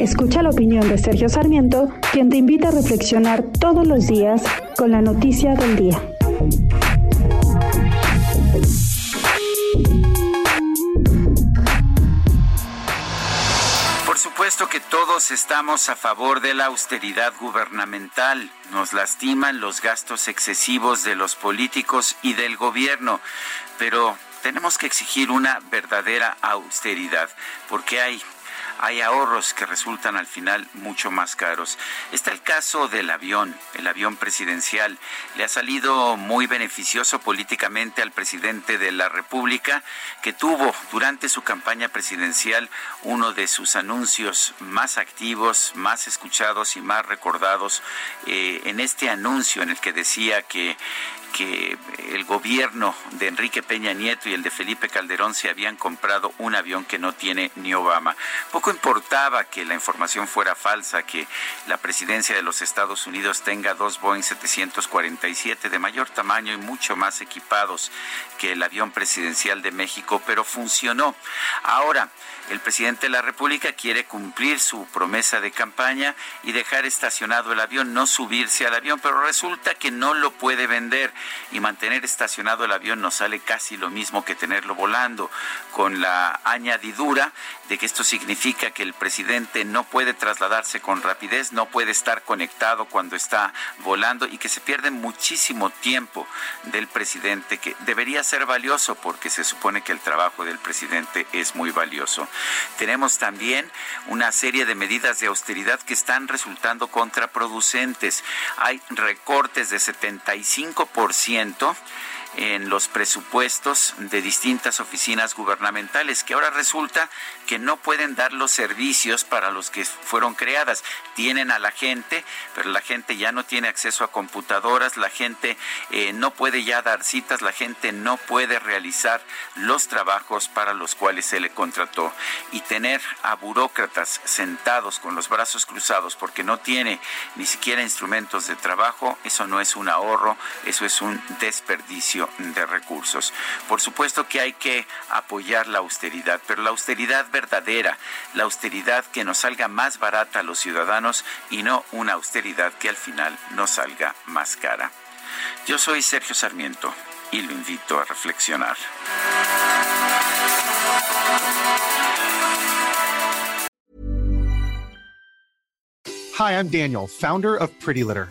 Escucha la opinión de Sergio Sarmiento, quien te invita a reflexionar todos los días con la noticia del día. Por supuesto que todos estamos a favor de la austeridad gubernamental. Nos lastiman los gastos excesivos de los políticos y del gobierno, pero tenemos que exigir una verdadera austeridad, porque hay hay ahorros que resultan al final mucho más caros. Está el caso del avión, el avión presidencial. Le ha salido muy beneficioso políticamente al presidente de la República, que tuvo durante su campaña presidencial uno de sus anuncios más activos, más escuchados y más recordados eh, en este anuncio en el que decía que que el gobierno de Enrique Peña Nieto y el de Felipe Calderón se habían comprado un avión que no tiene ni Obama. Poco importaba que la información fuera falsa, que la presidencia de los Estados Unidos tenga dos Boeing 747 de mayor tamaño y mucho más equipados que el avión presidencial de México, pero funcionó. Ahora, el presidente de la República quiere cumplir su promesa de campaña y dejar estacionado el avión, no subirse al avión, pero resulta que no lo puede vender y mantener estacionado el avión nos sale casi lo mismo que tenerlo volando, con la añadidura de que esto significa que el presidente no puede trasladarse con rapidez, no puede estar conectado cuando está volando y que se pierde muchísimo tiempo del presidente que debería ser valioso porque se supone que el trabajo del presidente es muy valioso. Tenemos también una serie de medidas de austeridad que están resultando contraproducentes. Hay recortes de 75% ciento en los presupuestos de distintas oficinas gubernamentales, que ahora resulta que no pueden dar los servicios para los que fueron creadas. Tienen a la gente, pero la gente ya no tiene acceso a computadoras, la gente eh, no puede ya dar citas, la gente no puede realizar los trabajos para los cuales se le contrató. Y tener a burócratas sentados con los brazos cruzados porque no tiene ni siquiera instrumentos de trabajo, eso no es un ahorro, eso es un de recursos. Por supuesto que hay que apoyar la austeridad, pero la austeridad verdadera, la austeridad que nos salga más barata a los ciudadanos y no una austeridad que al final nos salga más cara. Yo soy Sergio Sarmiento y lo invito a reflexionar. Hi, I'm Daniel, founder of Pretty Litter.